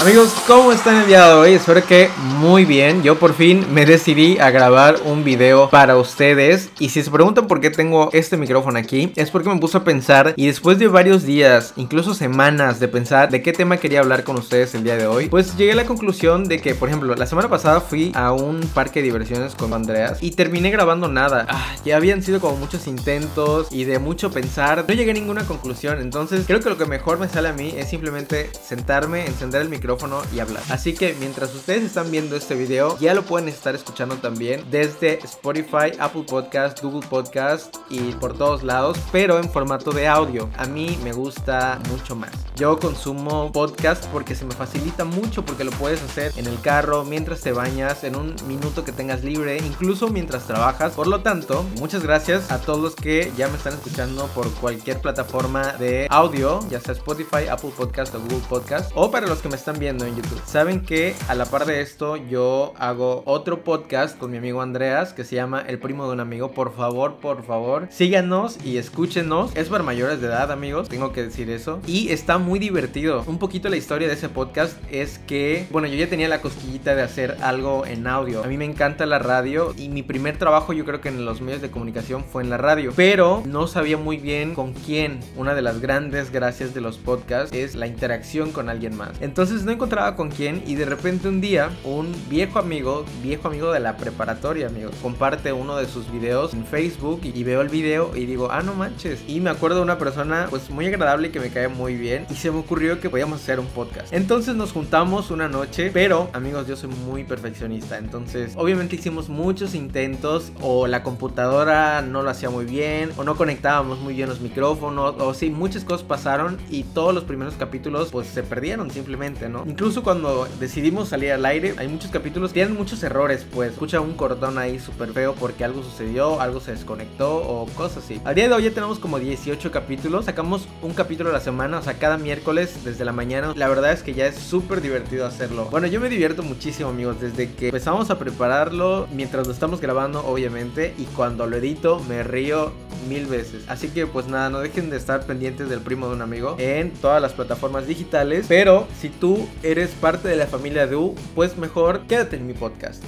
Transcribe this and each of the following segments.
Amigos, ¿cómo están el día de hoy? Espero que muy bien. Yo por fin me decidí a grabar un video para ustedes. Y si se preguntan por qué tengo este micrófono aquí, es porque me puse a pensar y después de varios días, incluso semanas de pensar de qué tema quería hablar con ustedes el día de hoy, pues llegué a la conclusión de que, por ejemplo, la semana pasada fui a un parque de diversiones con Andreas y terminé grabando nada. Ah, ya habían sido como muchos intentos y de mucho pensar. No llegué a ninguna conclusión. Entonces creo que lo que mejor me sale a mí es simplemente sentarme, encender el micrófono y hablar. Así que mientras ustedes están viendo este video, ya lo pueden estar escuchando también desde Spotify, Apple Podcast, Google Podcast y por todos lados, pero en formato de audio. A mí me gusta mucho más. Yo consumo podcast porque se me facilita mucho porque lo puedes hacer en el carro, mientras te bañas, en un minuto que tengas libre, incluso mientras trabajas. Por lo tanto, muchas gracias a todos los que ya me están escuchando por cualquier plataforma de audio, ya sea Spotify, Apple Podcast o Google Podcast, o para los que me están viendo en YouTube. Saben que a la par de esto yo hago otro podcast con mi amigo Andreas que se llama El primo de un amigo. Por favor, por favor, síganos y escúchenos. Es para mayores de edad, amigos, tengo que decir eso. Y está muy divertido. Un poquito la historia de ese podcast es que, bueno, yo ya tenía la cosquillita de hacer algo en audio. A mí me encanta la radio y mi primer trabajo yo creo que en los medios de comunicación fue en la radio. Pero no sabía muy bien con quién. Una de las grandes gracias de los podcasts es la interacción con alguien más. Entonces no encontraba con quién y de repente un día un viejo amigo, viejo amigo de la preparatoria, amigo, comparte uno de sus videos en Facebook y, veo el video y digo, ah, no manches. Y me acuerdo de una persona pues muy agradable y que me cae muy bien y se me ocurrió que podíamos hacer un podcast. Entonces nos juntamos una noche, pero amigos, yo soy muy perfeccionista, entonces obviamente hicimos muchos intentos o la computadora no lo hacía muy bien o no conectábamos muy bien los micrófonos o sí, muchas cosas pasaron y todos los primeros capítulos pues se perdieron simplemente, ¿no? Incluso cuando decidimos salir al aire, hay muchos capítulos, tienen muchos errores, pues escucha un cordón ahí súper feo porque algo sucedió, algo se desconectó o cosas así. Al día de hoy ya tenemos como 18 capítulos, sacamos un capítulo a la semana, o sea, cada miércoles desde la mañana. La verdad es que ya es súper divertido hacerlo. Bueno, yo me divierto muchísimo, amigos, desde que empezamos a prepararlo, mientras lo estamos grabando, obviamente, y cuando lo edito, me río mil veces. Así que pues nada, no dejen de estar pendientes del primo de un amigo en todas las plataformas digitales. Pero si tú eres parte de la familia de U, pues mejor quédate en mi podcast.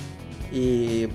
Y...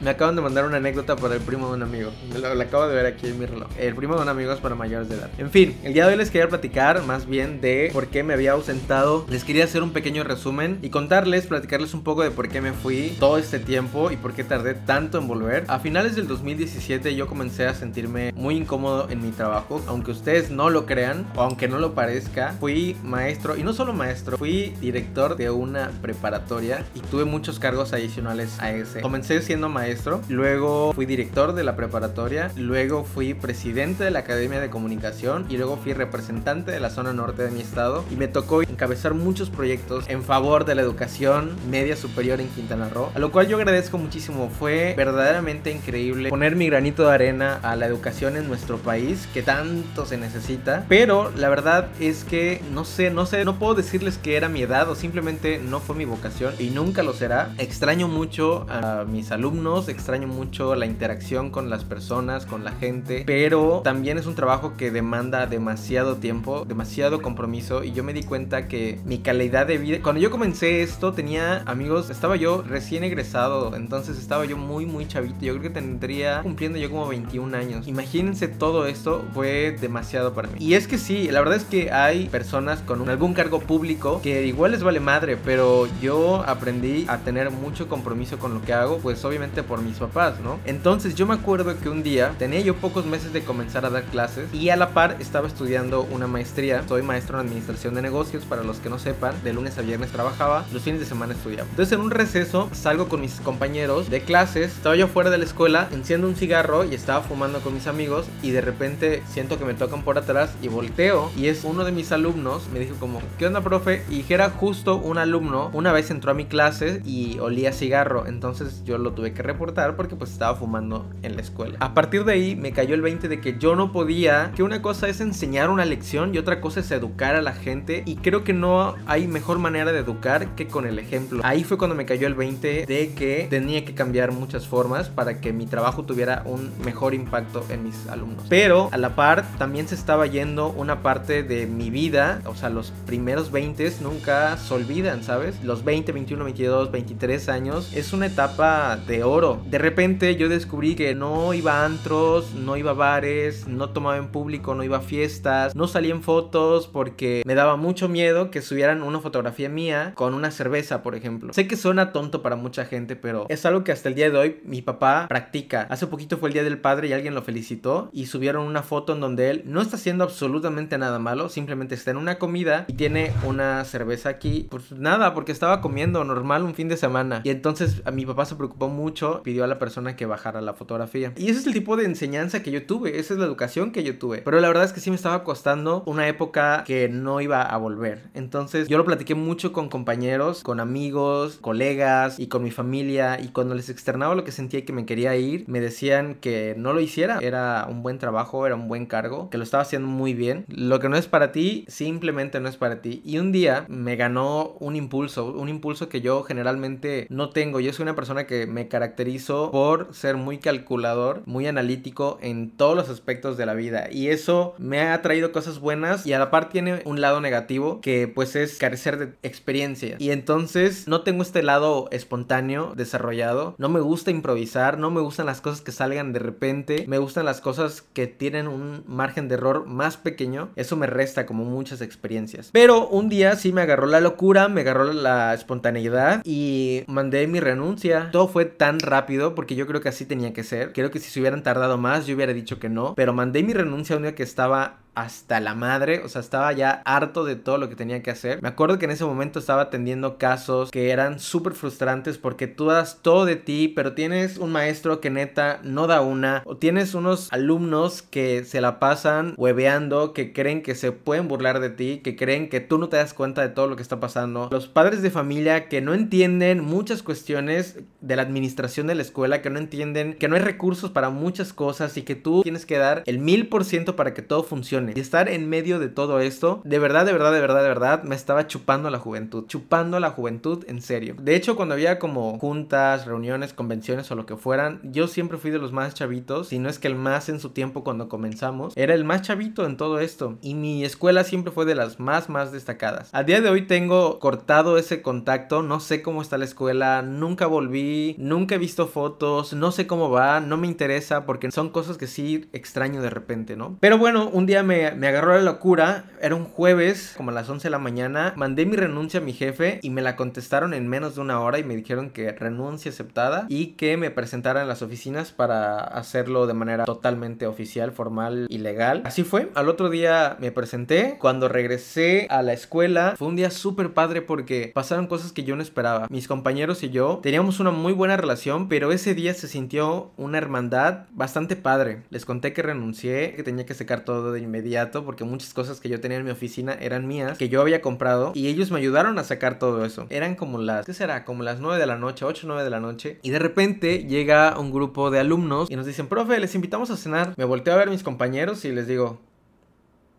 Me acaban de mandar una anécdota para el primo de un amigo. Lo, acabo de ver aquí en mi reloj. El primo de un amigo es para mayores de edad. En fin, el día de hoy les quería platicar más bien de por qué me había ausentado. Les quería hacer un pequeño resumen y contarles, platicarles un poco de por qué me fui todo este tiempo y por qué tardé tanto en volver. A finales del 2017 yo comencé a sentirme muy incómodo en mi trabajo. Aunque ustedes no lo crean o aunque no lo parezca, fui maestro y no solo maestro, fui director de una preparatoria y tuve muchos cargos adicionales a ese. Comencé siendo maestro luego fui director de la preparatoria, luego fui presidente de la Academia de Comunicación y luego fui representante de la zona norte de mi estado. Y me tocó encabezar muchos proyectos en favor de la educación media superior en Quintana Roo, a lo cual yo agradezco muchísimo, fue verdaderamente increíble poner mi granito de arena a la educación en nuestro país que tanto se necesita, pero la verdad es que no sé, no sé, no puedo decirles que era mi edad o simplemente no fue mi vocación y nunca lo será. Extraño mucho a mis alumnos extraño mucho la interacción con las personas, con la gente, pero también es un trabajo que demanda demasiado tiempo, demasiado compromiso y yo me di cuenta que mi calidad de vida, cuando yo comencé esto tenía amigos, estaba yo recién egresado, entonces estaba yo muy muy chavito, yo creo que tendría cumpliendo yo como 21 años. Imagínense todo esto fue demasiado para mí. Y es que sí, la verdad es que hay personas con algún cargo público que igual les vale madre, pero yo aprendí a tener mucho compromiso con lo que hago, pues obviamente por mis papás, ¿no? Entonces yo me acuerdo que un día tenía yo pocos meses de comenzar a dar clases y a la par estaba estudiando una maestría. Soy maestro en administración de negocios, para los que no sepan, de lunes a viernes trabajaba, los fines de semana estudiaba. Entonces en un receso salgo con mis compañeros de clases, estaba yo fuera de la escuela, enciendo un cigarro y estaba fumando con mis amigos y de repente siento que me tocan por atrás y volteo y es uno de mis alumnos, me dijo como, ¿qué onda profe? Y era justo un alumno, una vez entró a mi clase y olía cigarro, entonces yo lo tuve que reportar porque pues estaba fumando en la escuela. A partir de ahí me cayó el 20 de que yo no podía, que una cosa es enseñar una lección y otra cosa es educar a la gente y creo que no hay mejor manera de educar que con el ejemplo. Ahí fue cuando me cayó el 20 de que tenía que cambiar muchas formas para que mi trabajo tuviera un mejor impacto en mis alumnos. Pero a la par también se estaba yendo una parte de mi vida, o sea, los primeros 20 nunca se olvidan, ¿sabes? Los 20, 21, 22, 23 años es una etapa de oro. De repente yo descubrí que no iba a antros, no iba a bares, no tomaba en público, no iba a fiestas, no salía en fotos porque me daba mucho miedo que subieran una fotografía mía con una cerveza, por ejemplo. Sé que suena tonto para mucha gente, pero es algo que hasta el día de hoy mi papá practica. Hace poquito fue el Día del Padre y alguien lo felicitó y subieron una foto en donde él no está haciendo absolutamente nada malo, simplemente está en una comida y tiene una cerveza aquí. Pues nada, porque estaba comiendo normal un fin de semana. Y entonces a mi papá se preocupó mucho, pidió a la persona que bajara la fotografía. Y ese es el tipo de enseñanza que yo tuve, esa es la educación que yo tuve. Pero la verdad es que sí me estaba costando una época que no iba a volver. Entonces yo lo platiqué mucho con compañeros, con amigos, colegas y con mi familia. Y cuando les externaba lo que sentía que me quería ir, me decían que no lo hiciera. Era un buen trabajo, era un buen cargo, que lo estaba haciendo muy bien. Lo que no es para ti, simplemente no es para ti. Y un día me ganó un impulso, un impulso que yo generalmente no tengo. Yo soy una persona que me caracterizo por ser muy calculador, muy analítico en todos los aspectos de la vida. Y eso me ha traído cosas buenas y a la par tiene un lado negativo que pues es carecer de experiencia. Y entonces no tengo este lado espontáneo desarrollado. No me gusta improvisar, no me gustan las cosas que salgan de repente. Me gustan las cosas que tienen un margen de error más pequeño. Eso me resta como muchas experiencias. Pero un día sí me agarró la locura, me agarró la espontaneidad y mandé mi renuncia. Todo fue tan rápido porque yo creo que así tenía que ser. Creo que si se hubieran tardado más yo hubiera dicho que no. Pero mandé mi renuncia un día que estaba hasta la madre, o sea, estaba ya harto de todo lo que tenía que hacer. Me acuerdo que en ese momento estaba atendiendo casos que eran súper frustrantes porque tú das todo de ti, pero tienes un maestro que neta no da una, o tienes unos alumnos que se la pasan hueveando, que creen que se pueden burlar de ti, que creen que tú no te das cuenta de todo lo que está pasando. Los padres de familia que no entienden muchas cuestiones de la administración de la escuela, que no entienden que no hay recursos para muchas cosas y que tú tienes que dar el mil por ciento para que todo funcione y estar en medio de todo esto, de verdad, de verdad, de verdad, de verdad, me estaba chupando la juventud. Chupando la juventud en serio. De hecho, cuando había como juntas, reuniones, convenciones o lo que fueran, yo siempre fui de los más chavitos, si no es que el más en su tiempo cuando comenzamos, era el más chavito en todo esto. Y mi escuela siempre fue de las más, más destacadas. A día de hoy tengo cortado ese contacto, no sé cómo está la escuela, nunca volví, nunca he visto fotos, no sé cómo va, no me interesa porque son cosas que sí extraño de repente, ¿no? Pero bueno, un día me me, agarró la locura. Era un jueves, como a las 11 de la mañana. Mandé mi renuncia a mi jefe y me la contestaron en menos de una hora y me dijeron que renuncia aceptada y que me presentara en las oficinas para hacerlo de manera totalmente oficial, formal y legal. Así fue. Al otro día me presenté. Cuando regresé a la escuela fue un día súper padre porque pasaron cosas que yo no esperaba. Mis compañeros y yo teníamos una muy buena relación, pero ese día se sintió una hermandad bastante padre. Les conté que renuncié, que tenía que secar todo de inmediato porque muchas cosas que yo tenía en mi oficina eran mías, que yo había comprado y ellos me ayudaron a sacar todo eso. Eran como las, ¿qué será? Como las 9 de la noche, 8, 9 de la noche. Y de repente llega un grupo de alumnos y nos dicen, profe, les invitamos a cenar. Me volteo a ver a mis compañeros y les digo,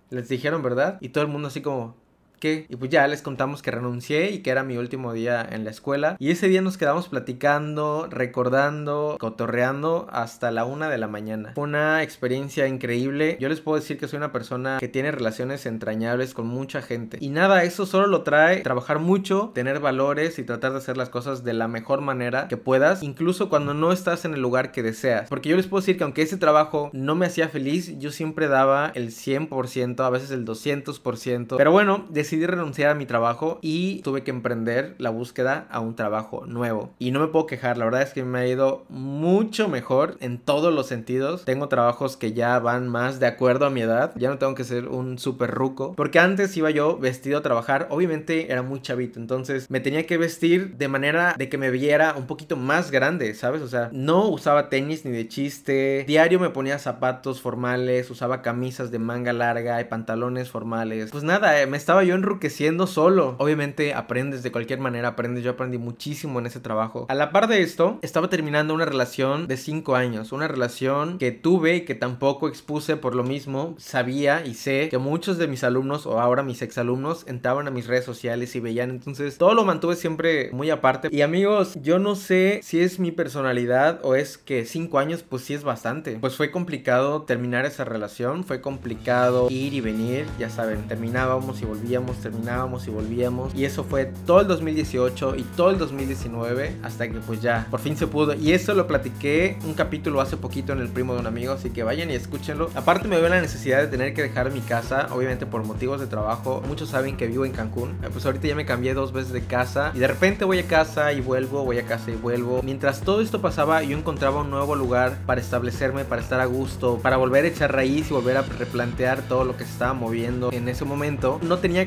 les dijeron, ¿verdad? Y todo el mundo así como, y pues ya les contamos que renuncié y que era mi último día en la escuela. Y ese día nos quedamos platicando, recordando, cotorreando hasta la una de la mañana. Fue una experiencia increíble. Yo les puedo decir que soy una persona que tiene relaciones entrañables con mucha gente. Y nada, eso solo lo trae trabajar mucho, tener valores y tratar de hacer las cosas de la mejor manera que puedas, incluso cuando no estás en el lugar que deseas. Porque yo les puedo decir que aunque ese trabajo no me hacía feliz, yo siempre daba el 100%, a veces el 200%. Pero bueno, decidí renunciar a mi trabajo y tuve que emprender la búsqueda a un trabajo nuevo. Y no me puedo quejar, la verdad es que me ha ido mucho mejor en todos los sentidos. Tengo trabajos que ya van más de acuerdo a mi edad. Ya no tengo que ser un súper ruco. Porque antes iba yo vestido a trabajar. Obviamente era muy chavito. Entonces me tenía que vestir de manera de que me viera un poquito más grande, ¿sabes? O sea, no usaba tenis ni de chiste. Diario me ponía zapatos formales. Usaba camisas de manga larga y pantalones formales. Pues nada, eh, me estaba yo enruqueciendo solo. Obviamente aprendes de cualquier manera, aprendes. Yo aprendí muchísimo en ese trabajo. A la par de esto, estaba terminando una relación de 5 años. Una relación que tuve y que tampoco expuse por lo mismo. Sabía y sé que muchos de mis alumnos o ahora mis exalumnos entraban a mis redes sociales y veían. Entonces todo lo mantuve siempre muy aparte. Y amigos, yo no sé si es mi personalidad o es que 5 años pues sí es bastante. Pues fue complicado terminar esa relación. Fue complicado ir y venir. Ya saben, terminábamos y volvíamos, terminábamos y volvíamos. Y eso fue todo el 2018 y todo el 2019 hasta que pues ya por fin se pudo. Y eso lo platiqué un capítulo hace poquito en el primo de un amigo, así que vayan y escúchenlo. Aparte me veo la necesidad de tener que dejar mi casa, obviamente por motivos de trabajo. Muchos saben que vivo en Cancún. Eh, pues ahorita ya me cambié dos veces de casa y de repente voy a casa y vuelvo, voy a casa y vuelvo. Mientras todo esto pasaba, yo encontraba un nuevo lugar para establecerme, para estar a gusto, para volver a echar raíz y volver a replantear todo lo que se estaba moviendo en ese momento. No tenía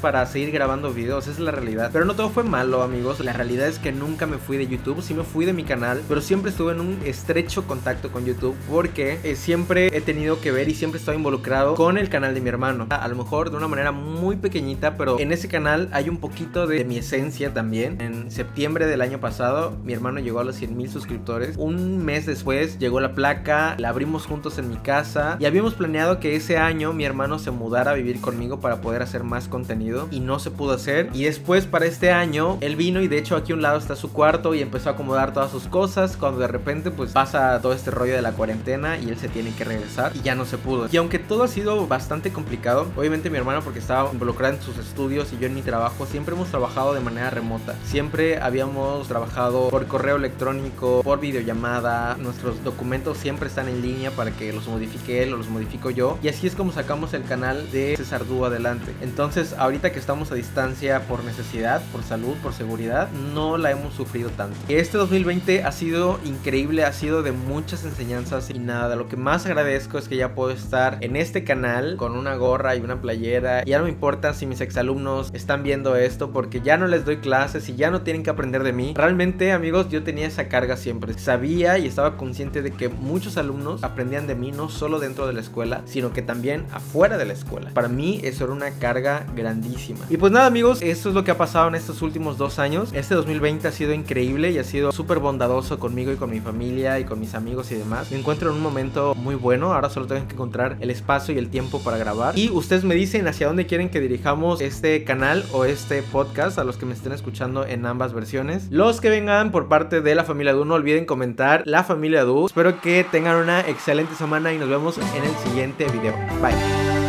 para seguir grabando videos, esa es la realidad. Pero no todo fue malo, amigos. La realidad es que nunca me fui de YouTube, sí me fui de mi canal, pero siempre estuve en un estrecho contacto con YouTube porque eh, siempre he tenido que ver y siempre estoy involucrado con el canal de mi hermano. A lo mejor de una manera muy pequeñita, pero en ese canal hay un poquito de mi esencia también. En septiembre del año pasado, mi hermano llegó a los 100 mil suscriptores. Un mes después llegó la placa, la abrimos juntos en mi casa y habíamos planeado que ese año mi hermano se mudara a vivir conmigo para poder hacer más contenido y no se pudo hacer. Y después para este año, él vino y de hecho aquí a un lado está su cuarto y empezó a acomodar todas sus cosas. Cuando de repente pues pasa todo este rollo de la cuarentena y él se tiene que regresar y ya no se pudo. Y aunque todo ha sido bastante complicado, obviamente mi hermano porque estaba involucrado en sus estudios y yo en mi trabajo, siempre hemos trabajado de manera remota. Siempre habíamos trabajado por correo electrónico, por videollamada. Nuestros documentos siempre están en línea para que los modifique él o los modifico yo. Y así es como sacamos el canal de César Dúo adelante. Entonces, ahorita que estamos a distancia por necesidad, por salud, por seguridad, no la hemos sufrido tanto. Este 2020 ha sido increíble, ha sido de muchas enseñanzas y nada, lo que más agradezco es que ya puedo estar en este canal con una gorra y una playera. Ya no me importa si mis exalumnos están viendo esto porque ya no les doy clases y ya no tienen que aprender de mí. Realmente, amigos, yo tenía esa carga siempre. Sabía y estaba consciente de que muchos alumnos aprendían de mí no solo dentro de la escuela, sino que también afuera de la escuela. Para mí eso era una carga grandísima. Y pues nada, amigos, esto es lo que ha pasado en estos últimos dos años. Este 2020 ha sido increíble y ha sido súper bondadoso conmigo y con mi familia y con mis amigos y demás. Me encuentro en un momento muy bueno. Ahora solo tengo que encontrar el espacio y el tiempo para grabar. Y ustedes me dicen hacia dónde quieren que dirijamos este canal o este podcast a los que me estén escuchando en ambas versiones. Los que vengan por parte de la familia Du, no olviden comentar la familia Du. Espero que tengan una excelente semana y nos vemos en el siguiente video. Bye.